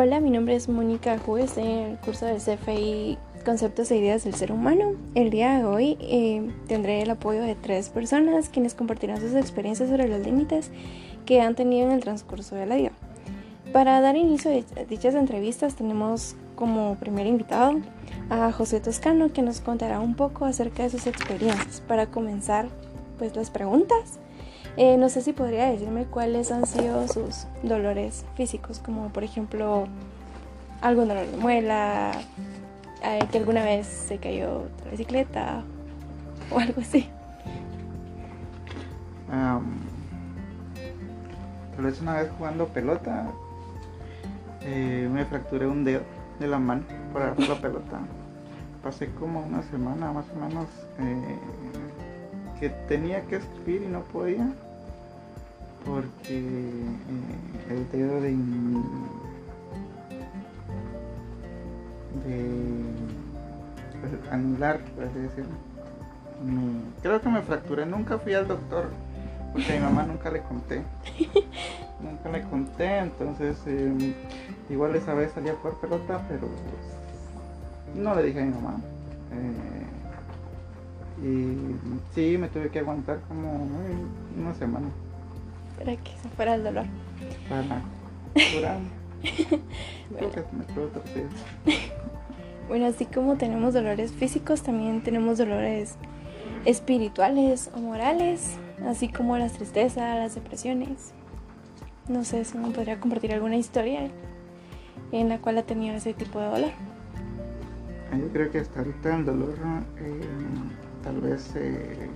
Hola, mi nombre es Mónica Juez el curso del CFI Conceptos e Ideas del Ser Humano. El día de hoy eh, tendré el apoyo de tres personas quienes compartirán sus experiencias sobre los límites que han tenido en el transcurso de la vida. Para dar inicio a dichas entrevistas tenemos como primer invitado a José Toscano que nos contará un poco acerca de sus experiencias. Para comenzar pues las preguntas, eh, no sé si podría decirme cuáles han sido sus dolores físicos, como por ejemplo algún dolor de muela, eh, que alguna vez se cayó de la bicicleta o algo así. tal vez una vez jugando pelota eh, me fracturé un dedo de la mano por agarrar la pelota. Pasé como una semana más o menos que tenía que escribir y no podía porque eh, el dedo de, de pues, anular, por así decirlo, creo que me fracturé, nunca fui al doctor, porque a mi mamá nunca le conté. nunca le conté, entonces em, igual esa vez salí a jugar pelota, pero pues, no le dije a mi mamá. Eh, y sí, me tuve que aguantar como una semana para que se fuera el dolor. Para curar. bueno. bueno, así como tenemos dolores físicos, también tenemos dolores espirituales o morales, así como las tristezas, las depresiones. No sé si me podría compartir alguna historia en la cual ha tenido ese tipo de dolor. Ah, yo creo que hasta ahorita el dolor eh, tal vez eh,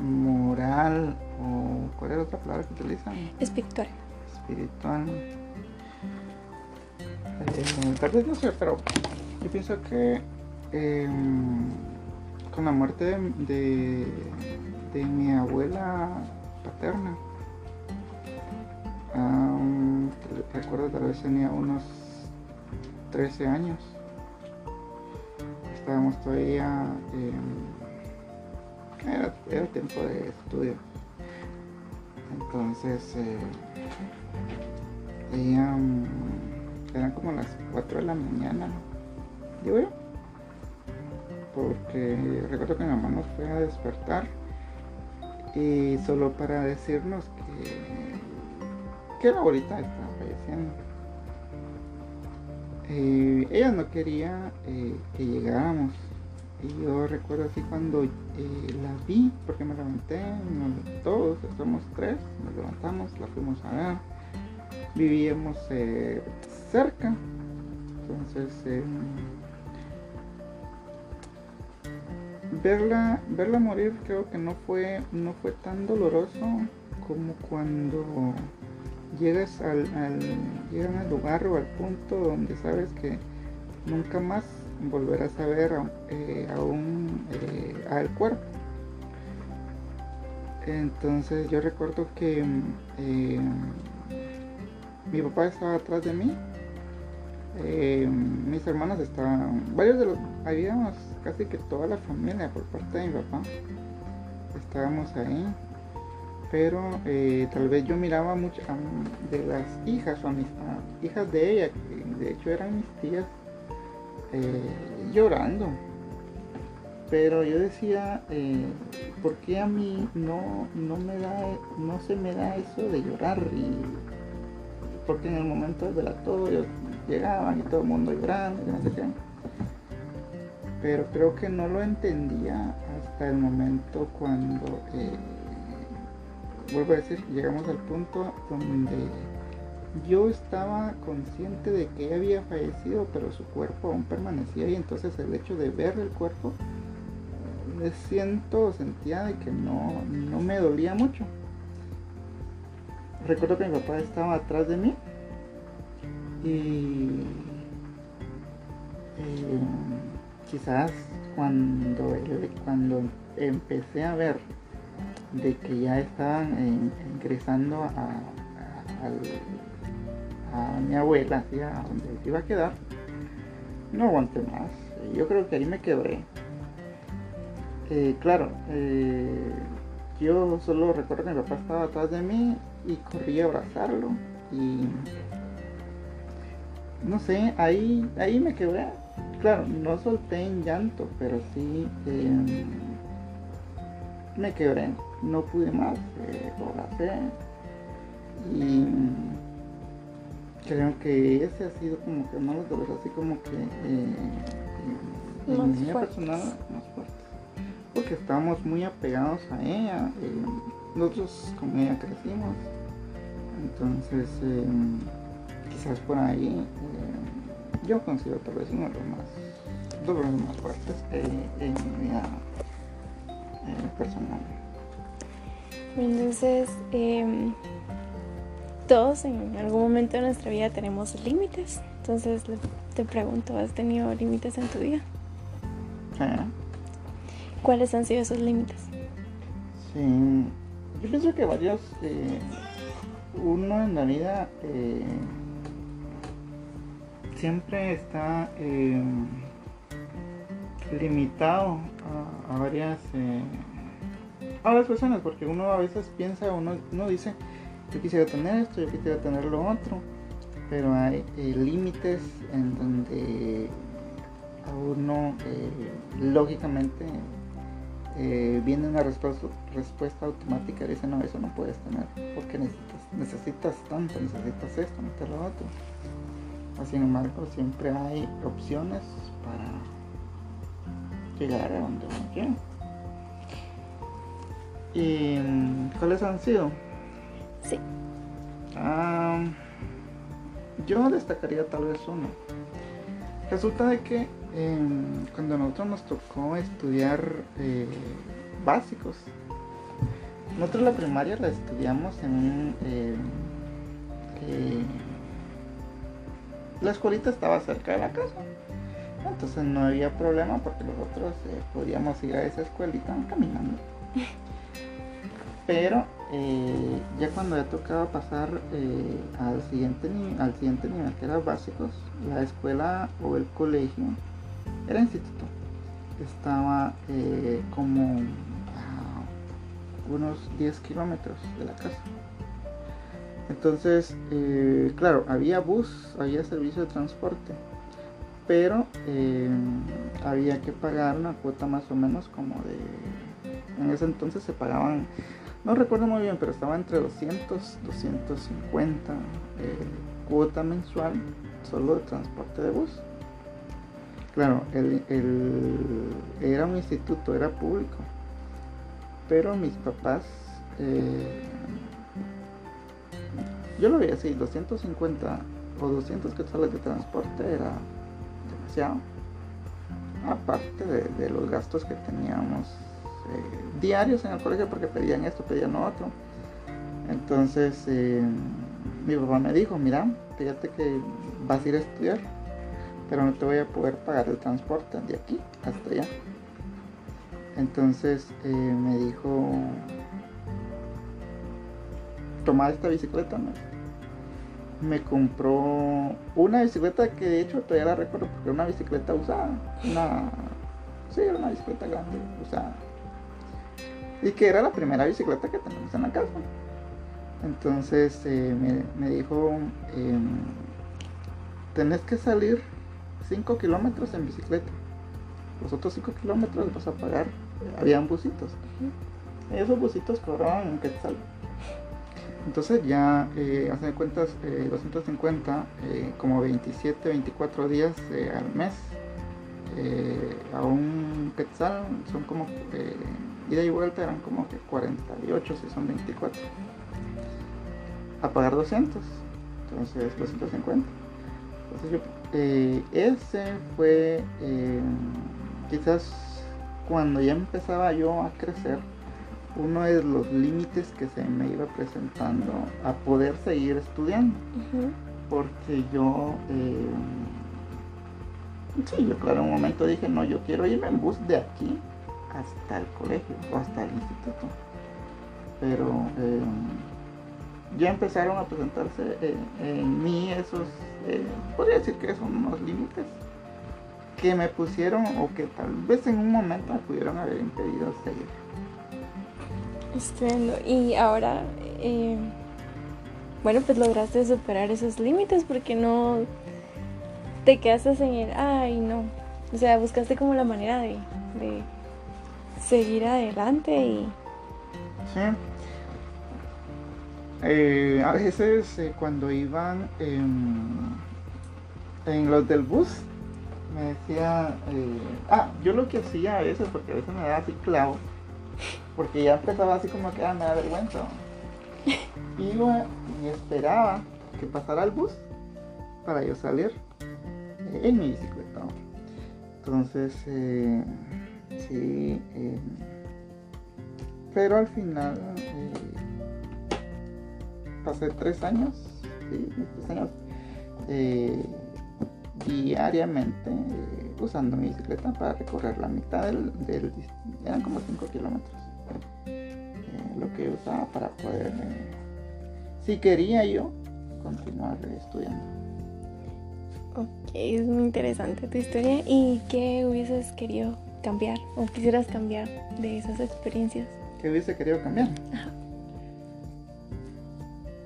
moral o cuál es la otra palabra que utilizan? Espiritual. Espiritual. Eh, tal vez no sé, pero yo pienso que em, con la muerte de, de, mi abuela paterna, recuerdo tal vez tenía unos 13 años. Estábamos todavía era, era tiempo de estudio. Entonces, eh, eran como las 4 de la mañana, digo yo. Porque recuerdo que mi mamá nos fue a despertar y solo para decirnos que, que la abuelita estaba falleciendo. Eh, ella no quería eh, que llegáramos y yo recuerdo así cuando eh, la vi, porque me levanté, todos, somos tres, nos levantamos, la fuimos a ver, vivíamos eh, cerca, entonces em, verla, verla morir creo que no fue, no fue tan doloroso como cuando llegas al, al, llegan al lugar o al punto donde sabes que nunca más volverás a ver eh, aún eh, al cuerpo. Entonces yo recuerdo que eh, mi papá estaba atrás de mí, mis hermanos estaban, varios de los, habíamos casi que toda la familia por parte de mi papá, estábamos ahí, pero tal vez yo miraba mucho de las hijas o a mis hijas de ella, que de hecho eran mis tías, eh, llorando. Pero yo decía, eh, ¿por qué a mí no, no, me da, no se me da eso de llorar? Y, porque en el momento de la todo llegaban y todo el mundo llorando y no sé qué. Pero creo que no lo entendía hasta el momento cuando, eh, vuelvo a decir, llegamos al punto donde yo estaba consciente de que había fallecido, pero su cuerpo aún permanecía y entonces el hecho de ver el cuerpo, me siento, sentía de que no, no me dolía mucho. Recuerdo que mi papá estaba atrás de mí y eh, quizás cuando, cuando empecé a ver de que ya estaban ingresando a, a mi abuela, hacia donde iba a quedar, no aguanté más. Yo creo que ahí me quebré. Eh, claro, eh, yo solo recuerdo que mi papá estaba atrás de mí y corrí a abrazarlo y no sé, ahí, ahí me quebré. Claro, no solté en llanto, pero sí em, me quebré. No pude más, eh, lo Y creo que ese ha sido como que uno de los así como que eh, en mi personal más fuerte. Porque estábamos muy apegados a ella. Eh, nosotros con ella crecimos. Entonces, em, quizás por ahí eh, yo considero tal vez uno de los más dolores más fuertes en mi vida personal. Entonces, em, todos en algún momento de nuestra vida tenemos límites. Entonces te pregunto, ¿has tenido límites en tu vida? Sí. ¿Cuáles han sido esos límites? Sí, yo pienso que varios, eh, uno en la vida eh, siempre está eh, limitado a, varias a las personas, porque uno a veces piensa, uno, uno dice, yo quisiera tener esto, yo quisiera tener lo otro, pero hay eh, límites en donde a uno eh, lógicamente eh, viene una respuesta, automática y dice no, eso no puedes tener, porque necesitas, necesitas tanto, necesitas esto, necesitas lo otro. Sin embargo, siempre hay opciones para llegar a donde uno quiere. ¿Y mm, cuáles han sido? Sí. yo destacaría tal vez uno. Resulta de que em, cuando nosotros nos tocó estudiar eh, básicos, nosotros la primaria la estudiamos en em, eh, la escuelita estaba cerca de la casa. Entonces no había problema porque nosotros eh, podíamos ir a esa escuelita caminando. Pero eh, ya cuando ya tocaba pasar eh, al, siguiente al siguiente nivel, que era básicos, la escuela o el colegio, era instituto, estaba eh, como a unos 10 kilómetros de la casa. Entonces, claro, había bus, había servicio de transporte, pero había que pagar una cuota más o menos como de... En ese entonces se pagaban no recuerdo muy bien, pero estaba entre 200, 250 eh, cuota mensual solo de transporte de bus. Claro, el, era un instituto, era público, pero mis papás, eh, yo lo veía así, 250 o 200 quetzales de transporte era demasiado, aparte de los gastos que teníamos eh, diarios en el colegio porque pedían esto, pedían otro. Entonces eh, mi papá me dijo, mira, fíjate que vas a ir a estudiar, pero no te voy a poder pagar el transporte de aquí hasta allá. Entonces eh, me dijo, toma esta bicicleta. Me compró una bicicleta que de hecho todavía la recuerdo porque era una bicicleta usada. Una, sí, era una bicicleta grande, usada y que era la primera bicicleta que tenemos en la casa. Entonces eh, me, dijo, em, tenés que salir 5 kilómetros en bicicleta. Los otros 5 kilómetros vas a pagar. Habían busitos. Y esos busitos cobraban un quetzal. Entonces ya, eh, hacen cuentas, 250, eh, como 27, 24 días al mes. a un quetzal son como ida y vuelta eran como que 48 si son 24 a pagar 200 entonces 250 entonces eh, ese fue eh, quizás cuando ya empezaba yo a crecer uno de los límites que se me iba presentando a poder seguir estudiando. Porque yo eh, sí yo claro en un momento dije no yo quiero irme en bus de aquí hasta el colegio o hasta el instituto. Pero eh, ya empezaron a presentarse eh, en mí esos, eh, podría decir que son unos límites que me pusieron o que tal vez en un momento me pudieron haber impedido seguir. Estupendo. Y ahora, bueno, pues lograste superar esos límites porque no te quedaste en el, ay, no. O sea, buscaste como la manera de seguir adelante y... Sí. Eh, a veces eh, cuando iban en, en los del bus, me decía, eh, ah, yo lo que hacía a veces, porque a veces me daba así clavo, porque ya empezaba así como que ah, me da vergüenza. Iba y esperaba que pasara el bus para yo salir en mi bicicleta. Entonces, sí, eh, pero al final eh, pasé tres años, tres años diariamente usando mi bicicleta para recorrer la mitad del, del eran como 5 kilómetros lo que usaba para poder si quería yo continuar estudiando Ok, es muy interesante tu historia. ¿Y qué hubieses querido cambiar o quisieras cambiar de esas experiencias? ¿Qué hubiese querido cambiar?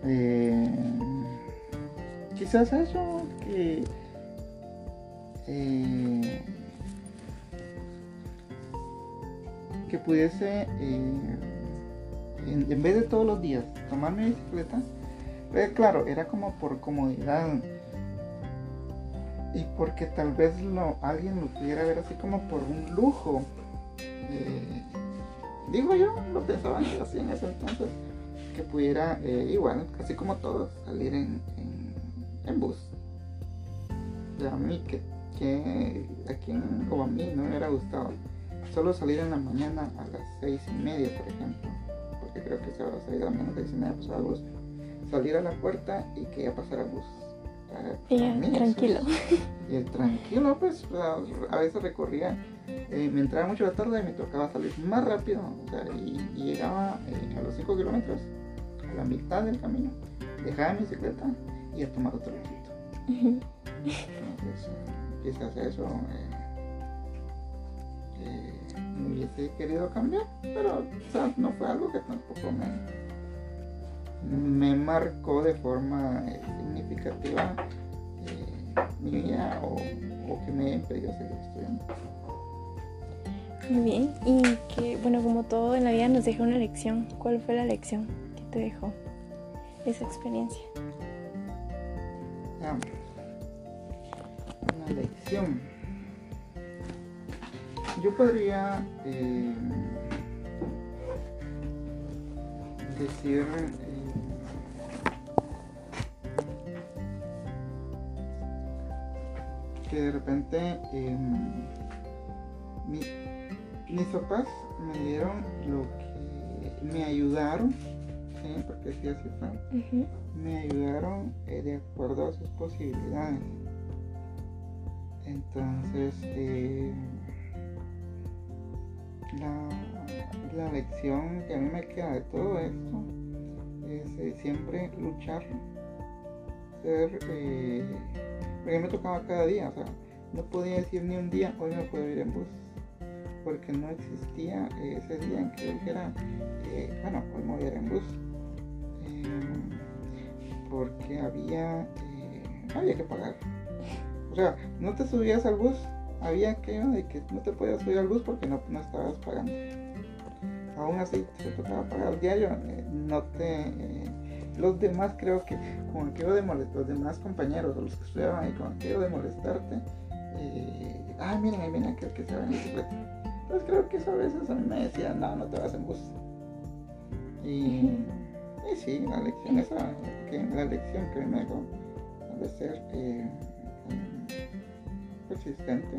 Eh, quizás eso, que eh, que pudiese, eh, en, vez de todos los días, tomar mi bicicleta, claro, era como por comodidad y porque tal vez lo, alguien lo pudiera ver así como por un lujo. Eh, digo yo, lo pensaba así en ese entonces, que pudiera, eh, igual, casi como todos, salir en, en, bus. De a mí, que, que a quien o a mí no me hubiera gustado solo salir en la mañana a las seis y media, por ejemplo, porque creo que se va a salir a las mañana, seis y media, pasar el bus, salir a la puerta y que ya pasara el bus tranquilo. Y el tranquilo, pues a veces recorría, eh, me entraba mucho la tarde y me tocaba salir más rápido, y, llegaba eh, a los 5 kilómetros, a la mitad del camino, dejaba mi bicicleta y a tomar otro ratito. Entonces, quizás eso eh, me hubiese querido cambiar, pero no fue algo que tampoco me me marcó de forma eh, significativa eh, mi vida o, que me impedido seguir estudiando. Muy bien, y que bueno, como todo en la vida nos deja una lección. ¿Cuál fue la lección que te dejó esa experiencia? Ah, una lección. Yo podría eh, decir de repente em, mis papás me dieron lo que me ayudaron, porque sí así fue, me ayudaron eh, de acuerdo a sus posibilidades. Entonces, eh, la, la, lección que a mí me queda de todo esto es eh, siempre luchar, ser porque me tocaba cada día, o sea, no podía decir ni un día, hoy no puedo ir en bus, porque no existía ese día en que dijera, eh, bueno, hoy me voy a ir en bus, eh, porque había, eh, había que pagar. O sea, no te subías al bus, había que de que no te podías subir al bus porque no, no estabas pagando. Aún así te tocaba pagar diario, no te los demás creo que con aquello de molestar, los demás compañeros, los que estudiaban ahí, con aquello de molestarte, eh, ah, miren, ahí viene aquel que se va en bicicleta. Entonces creo que eso a veces a mí me decían, no, no te vas en bus. Y, y sí, la lección esa, que, la lección que me dejó de ser eh, persistente,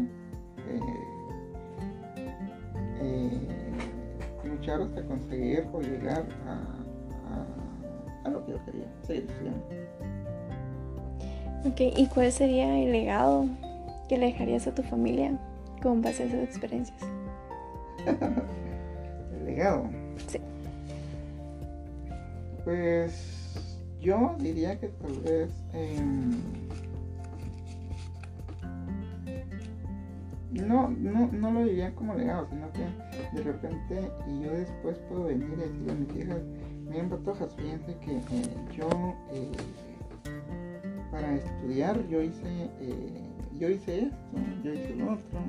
eh, eh, luchar hasta conseguir o llegar a a lo que yo quería seguir estudiando. Ok, ¿y cuál sería el legado que le dejarías a tu familia con base a esas experiencias? el legado. Sí. Pues yo diría que tal vez em, no, no, no lo diría como legado, sino que de repente y yo después puedo venir y decirle a mis hijas Miren, Patojas, fíjense que eh, yo eh, para estudiar yo hice eh, yo hice esto, yo hice lo otro.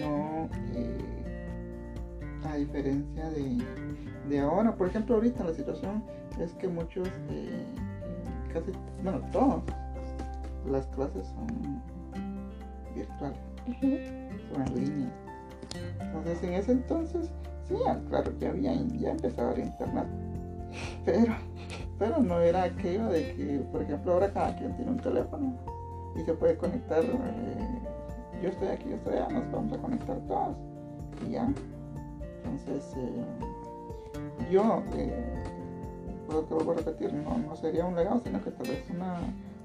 no a diferencia de, de, ahora, por ejemplo ahorita la situación es que muchos casi, bueno todos las clases son virtuales, son en línea. Entonces en ese entonces Sí, claro, ya había, ya empezaba el internet. Pero, pero no era aquello de que, por ejemplo, ahora cada quien tiene un teléfono y se puede conectar. Eh, yo estoy aquí, yo estoy allá, nos vamos a conectar todos y ya. Entonces, eh, yo, eh, puedo, te vuelvo a repetir, no, no, sería un legado, sino que tal vez una,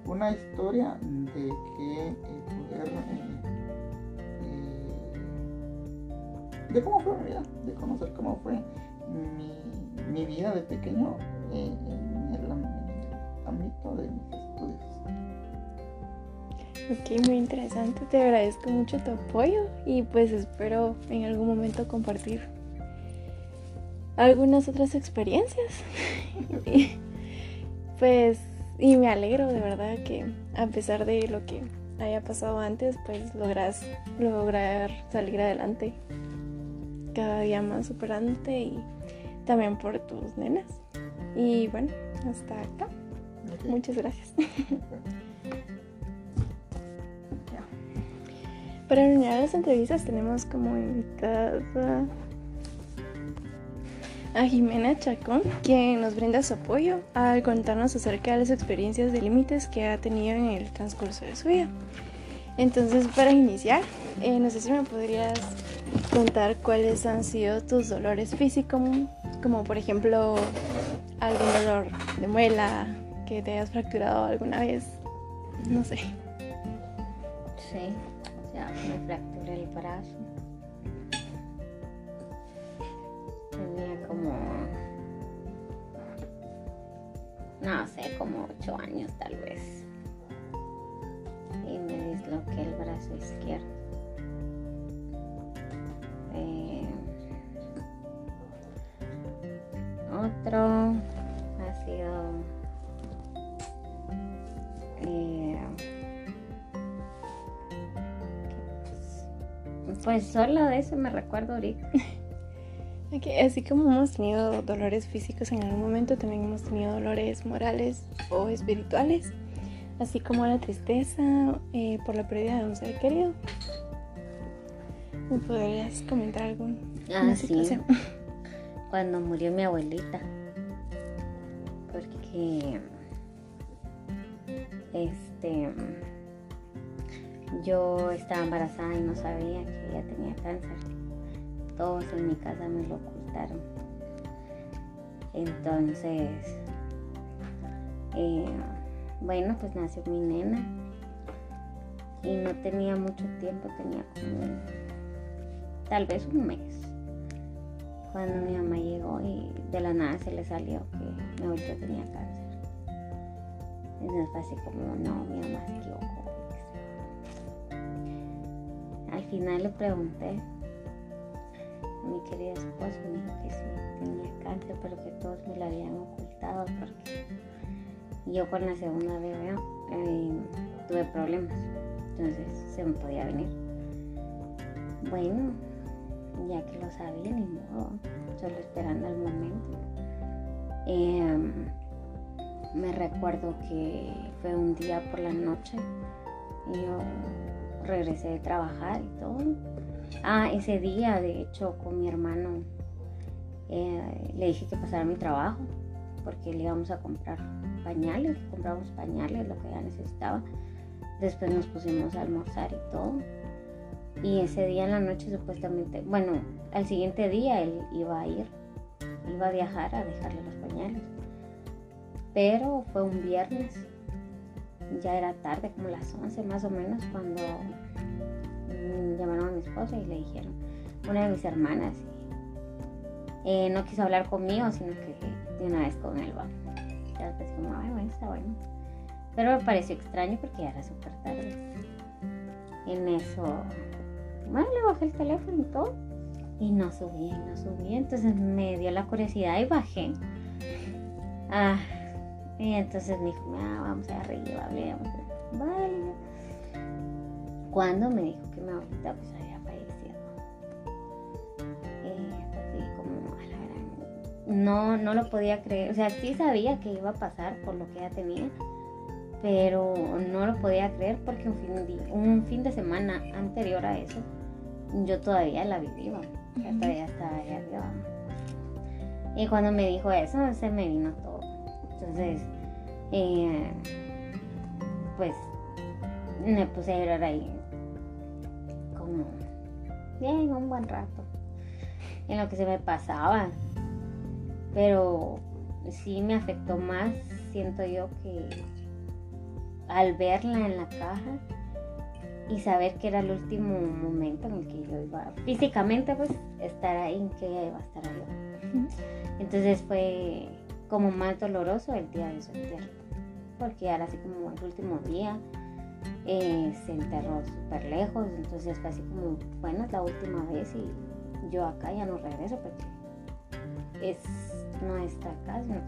una historia de que poder de cómo fue mi vida, de conocer cómo fue mi, vida de pequeño en, el, ámbito de mis estudios. Ok, muy interesante. Te agradezco mucho tu apoyo y pues espero en algún momento compartir algunas otras experiencias. pues, y me alegro de verdad que a pesar de lo que haya pasado antes, pues logras lograr salir adelante cada día más superante y también por tus nenas. Y bueno, hasta acá. Muchas gracias. Para unir las entrevistas tenemos como invitada a Jimena Chacón, quien nos brinda su apoyo al contarnos acerca de las experiencias de límites que ha tenido en el transcurso de su vida. Entonces, para iniciar, eh, no sé si me podrías contar cuáles han sido tus dolores físicos, como por ejemplo algún dolor de muela que te hayas fracturado alguna vez, no sé. Sí, o sea, me fracturé el brazo. Tenía como, no sé, como ocho años tal vez. Y me disloqué el brazo izquierdo. Otro ha sido eh, pues solo de eso me recuerdo ahorita. así como hemos tenido dolores físicos en algún momento, también hemos tenido dolores morales o espirituales, así como la tristeza eh, por la pérdida de un ser querido. ¿Me podrías comentar algún ah, situación? Cuando murió mi abuelita. Porque este yo estaba embarazada y no sabía que ella tenía cáncer. Todos en mi casa me lo ocultaron. Entonces, eh, bueno, pues nació mi nena y no tenía mucho tiempo, tenía como tal vez un mes. Cuando mi mamá llegó y de la nada se le salió que mi abuelita tenía cáncer. Entonces fue así como, no, mi mamá se equivocó. Al final le pregunté mi querida esposa me dijo que sí, tenía cáncer, pero que todos me lo habían ocultado porque yo con la segunda bebé eh, tuve problemas. Entonces se me podía venir. Bueno, ya que lo sabía, ni modo, solo esperando el momento. Em, me recuerdo que fue un día por la noche y yo regresé de trabajar y todo. Ah, ese día, de hecho, con mi hermano eh, le dije que pasara mi trabajo porque le íbamos a comprar pañales, compramos pañales, lo que ella necesitaba. Después nos pusimos a almorzar y todo y ese día en la noche supuestamente, bueno, al siguiente día él iba a ir, iba a viajar a dejarle los pañales. Pero fue un viernes, ya era tarde, como las 11 más o menos, cuando llamaron a mi esposa y le dijeron, una de mis hermanas, eh, no quiso hablar conmigo, sino que de una vez con él va. Ya después como, ay, bueno, está bueno. Pero me pareció extraño porque ya era súper tarde. En eso le bajé el teléfono y todo. Y no subí, no subí. Entonces me dio la curiosidad y bajé. Ah, y entonces me dijo, ah, vamos arriba, hablemos. Vale. Cuando me dijo que mi abuelita pues había fallecido. Eh, así como a la gran... No, no lo podía creer. O sea, sí sabía que iba a pasar por lo que ella tenía. Pero no lo podía creer porque un fin de, un fin de semana anterior a eso, yo todavía la vivía. O sea, todavía estaba allá arriba. Y cuando me dijo eso, se me vino todo. Entonces, eh, pues me puse a llorar ahí como bien un buen rato en lo que se me pasaba pero sí me afectó más siento yo que al verla en la caja y saber que era el último momento en el que yo iba físicamente pues estar ahí en que ella iba a estar ahí entonces fue como más doloroso el día de su entierro porque era así como el último día eh, se enterró súper lejos, entonces fue así como, bueno, es la última vez y yo acá ya no regreso porque es, no está acá, sino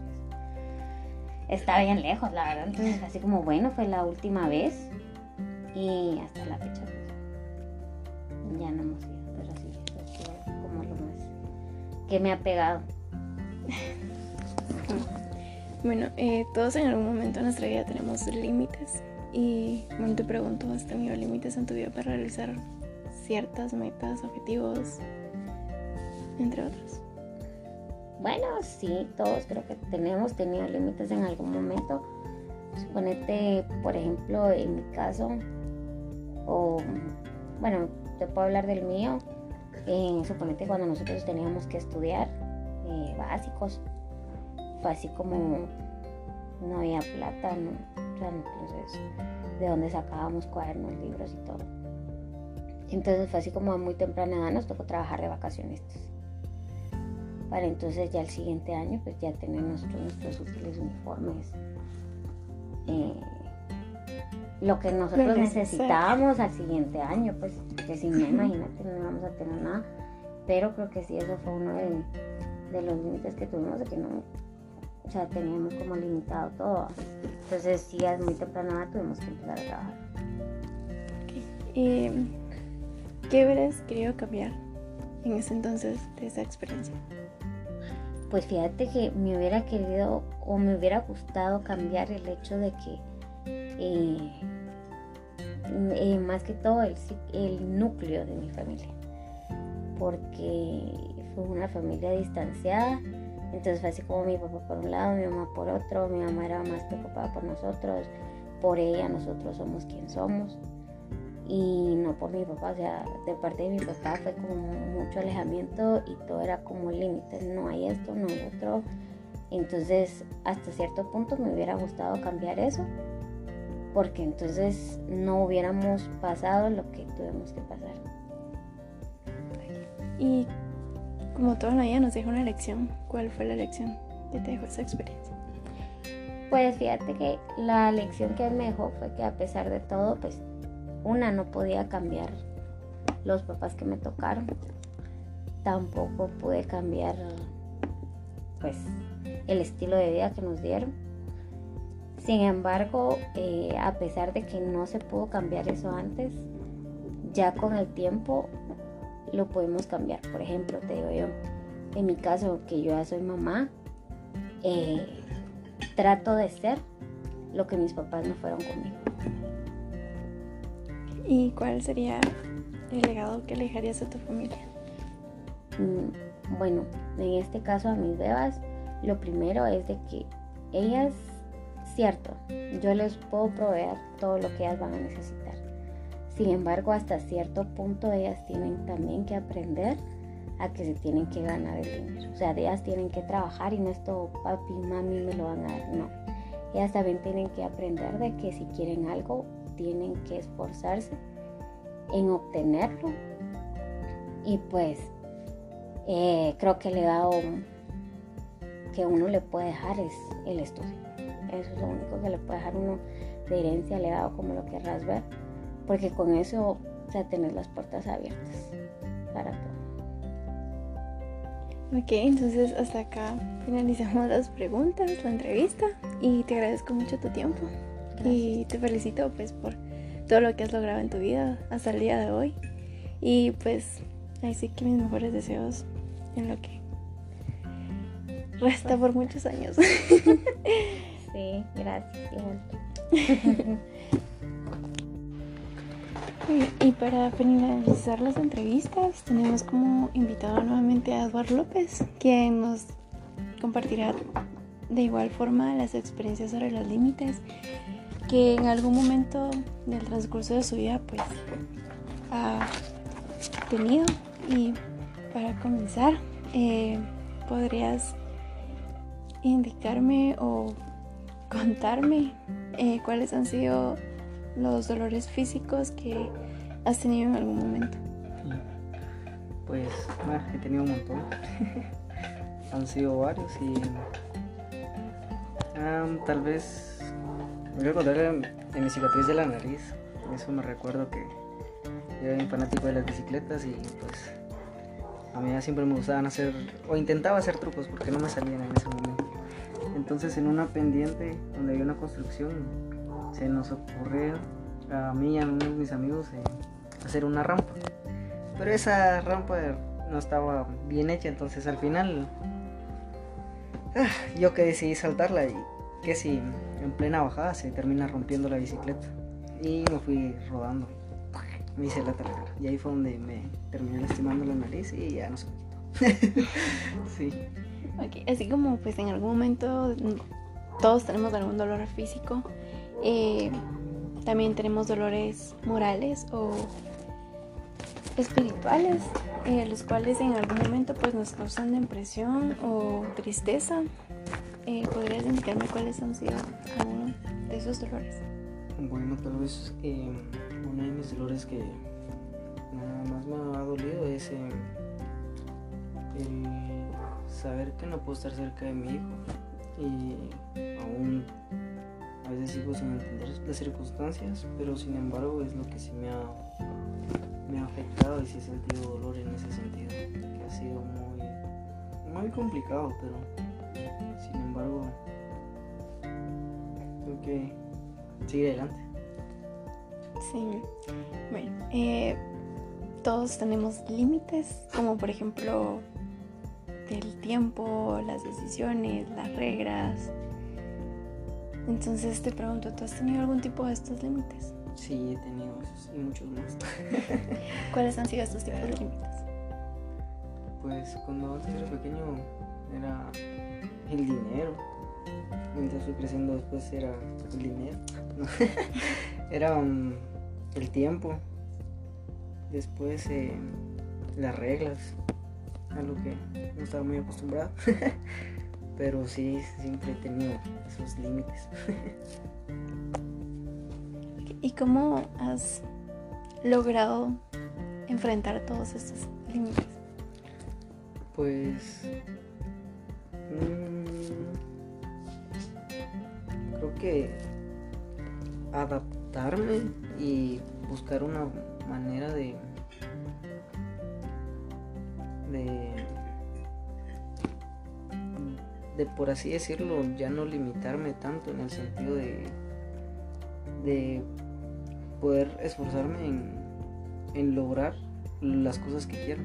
que está bien lejos, la verdad. Entonces así como, bueno, fue la última vez y hasta la fecha pues, ya no hemos ido, pero sí, es como lo más que me ha pegado. Bueno, eh, todos en algún momento de nuestra vida tenemos límites y bueno, te pregunto, ¿has tenido límites en tu vida para realizar ciertas metas, objetivos, entre otros? Bueno, sí, todos creo que tenemos tenido límites en algún momento. Suponete, por ejemplo, en mi caso, o bueno, te puedo hablar del mío. Eh, suponete cuando nosotros teníamos que estudiar eh, básicos, fue así como no había plata, ¿no? entonces de dónde sacábamos cuadernos, libros y todo. Entonces fue así como a muy temprana edad nos tocó trabajar de vacacionistas. Para entonces ya el siguiente año pues ya tener nosotros nuestros útiles uniformes. Eh, lo que nosotros necesitábamos al siguiente año, pues que si no, imagínate, no íbamos a tener nada. Pero creo que sí, eso fue uno de, de los límites que tuvimos, de que no, o sea, teníamos como limitado todo. Entonces, sí, es muy temprana tuvimos que empezar a trabajar. ¿Y qué hubieras querido cambiar en ese entonces de esa experiencia? Pues fíjate que me hubiera querido o me hubiera gustado cambiar el hecho de que eh, eh, más que todo el, el núcleo de mi familia porque fue una familia distanciada entonces fue así como mi papá por un lado, mi mamá por otro, mi mamá era más preocupada por nosotros, por ella nosotros somos quien somos y no por mi papá, o sea, de parte de mi papá fue como mucho alejamiento y todo era como límites, no hay esto, no hay otro. Entonces, hasta cierto punto me hubiera gustado cambiar eso, porque entonces no hubiéramos pasado lo que tuvimos que pasar. ¿Y como toda la vida nos deja una lección. ¿Cuál fue la lección que te dejó esa experiencia? Pues fíjate que la lección que me dejó fue que a pesar de todo, pues una no podía cambiar los papás que me tocaron. Tampoco pude cambiar pues el estilo de vida que nos dieron. Sin embargo, eh, a pesar de que no se pudo cambiar eso antes, ya con el tiempo lo podemos cambiar. Por ejemplo, te digo yo, en mi caso, que yo ya soy mamá, eh, trato de ser lo que mis papás no fueron conmigo. ¿Y cuál sería el legado que le dejarías a tu familia? Mm, bueno, en este caso a mis bebas, lo primero es de que ellas, cierto, yo les puedo proveer todo lo que ellas van a necesitar sin embargo, hasta cierto punto ellas tienen también que aprender a que se tienen que ganar el dinero. O sea, ellas tienen que trabajar y no esto papi y mami me lo van a dar. No. Ellas también tienen que aprender de que si quieren algo, tienen que esforzarse en obtenerlo. Y pues eh, creo que el legado que uno le puede dejar es el estudio. Eso es lo único que le puede dejar uno de herencia, legado, como lo querrás ver porque con eso, o sea, tener las puertas abiertas para todo. Ok, entonces hasta acá finalizamos las preguntas, la entrevista y te agradezco mucho tu tiempo y te felicito pues por todo lo que has logrado en tu vida hasta el día de hoy y pues ahí sí que mis mejores deseos en lo que resta por muchos años. Sí, gracias. Y para finalizar las entrevistas, tenemos como invitado nuevamente a Eduardo López, quien nos compartirá de igual forma las experiencias sobre los límites que en algún momento del transcurso de su vida pues ha tenido. Y para comenzar, eh, ¿podrías indicarme o contarme eh, cuáles han sido los dolores físicos que has tenido en algún momento. Pues he tenido un montón. Han sido varios y tal vez voy a contar en, mi cicatriz de la nariz. Eso me recuerdo que yo era un fanático de las bicicletas y pues a mí siempre me gustaban hacer o intentaba hacer trucos porque no me salían en ese momento. Entonces en una pendiente donde había una construcción se nos ocurrió a mí y a uno de mis amigos eh, hacer una rampa. Pero esa rampa no estaba bien hecha, entonces al final ah, yo que decidí saltarla y que si en plena bajada se termina rompiendo la bicicleta. Y me fui rodando. Me hice la cara. Y ahí fue donde me terminé lastimando la nariz y ya no se me quitó. sí. Así como pues en algún momento todos tenemos algún dolor físico, eh, también tenemos dolores morales o espirituales, eh, los cuales en algún momento pues nos causan depresión o tristeza. Eh, ¿Podrías indicarme cuáles han sido algunos de esos dolores? Bueno, tal vez uno de mis dolores que nada más me ha dolido es el saber que no puedo estar cerca de mi hijo y aún a veces sigo sin entender las circunstancias, pero sin embargo es lo que sí me ha, me ha afectado y sí he sentido dolor en ese sentido, que ha sido muy, muy complicado, pero sin embargo creo que sigue adelante. Sí, bueno, eh, todos tenemos límites, como por ejemplo del tiempo, las decisiones, las reglas. Entonces te pregunto, ¿tú has tenido algún tipo de estos límites? Sí, he tenido esos y muchos más. ¿Cuáles han sido estos tipos de límites? Pues cuando antes era pequeño era el dinero. Mientras fui creciendo después era el dinero. era um, el tiempo. Después eh, las reglas a lo que no estaba muy acostumbrado. Pero sí, siempre he tenido esos límites. ¿Y cómo has logrado enfrentar todos estos límites? Pues mm, creo que adaptarme y buscar una manera de de, por así decirlo, ya no limitarme tanto en el sentido de, de poder esforzarme en, lograr las cosas que quiero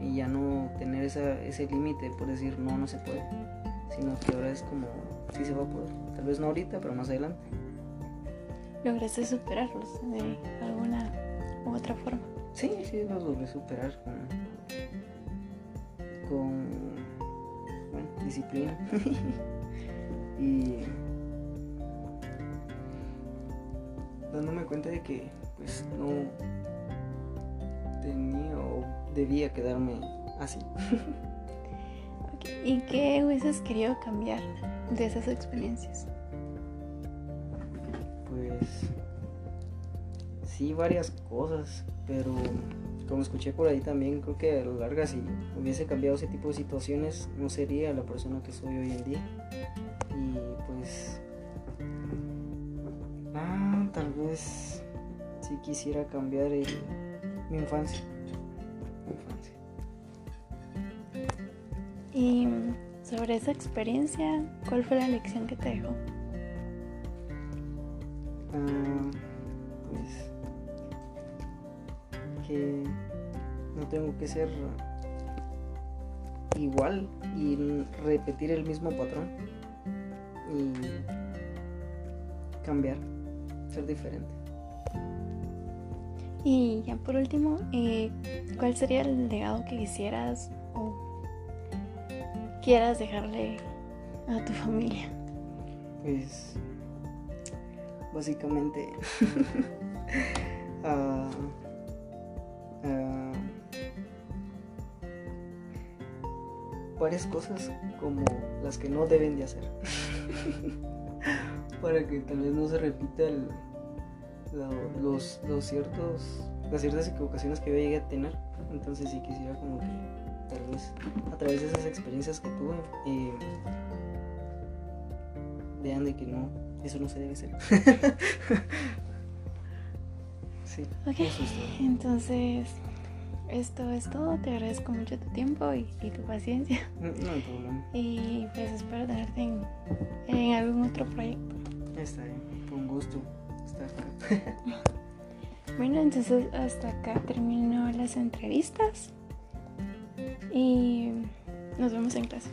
y ya no tener ese límite por decir no, no se puede, sino que ahora es como sí se va a poder, tal vez no ahorita, pero más adelante. ¿Lograste superarlos de alguna u otra forma? Sí, sí, los logré superar con, con disciplina y dándome cuenta de que pues no tenía o debía quedarme así. ¿Y qué hubieses querido cambiar de esas experiencias? Pues sí, varias cosas, pero como escuché por ahí también, creo que a lo largo si hubiese cambiado ese tipo de situaciones, no sería la persona que soy hoy en día. Y pues, ah, tal vez si quisiera cambiar mi infancia. Mi infancia. Y sobre esa experiencia, ¿cuál fue la lección que te dejó? Ah, que no tengo que ser igual y repetir el mismo patrón y cambiar, ser diferente. Y ya por último, eh, ¿cuál sería el legado que quisieras o quieras dejarle a tu familia? Pues básicamente ah, ah, varias cosas como las que no deben de hacer. Para que tal vez no se repita los ciertos las ciertas equivocaciones que yo llegué a tener. Entonces sí quisiera como que tal vez a través de esas experiencias que tuve eh, vean de que no eso no se debe hacer sí Ok, eso es todo. entonces esto es todo. Te agradezco mucho tu tiempo y, y tu paciencia. no, no hay problema Y pues espero tenerte en, en algún otro proyecto. está bien fue un gusto estar acá Bueno, entonces hasta acá termino las entrevistas y nos vemos en clase.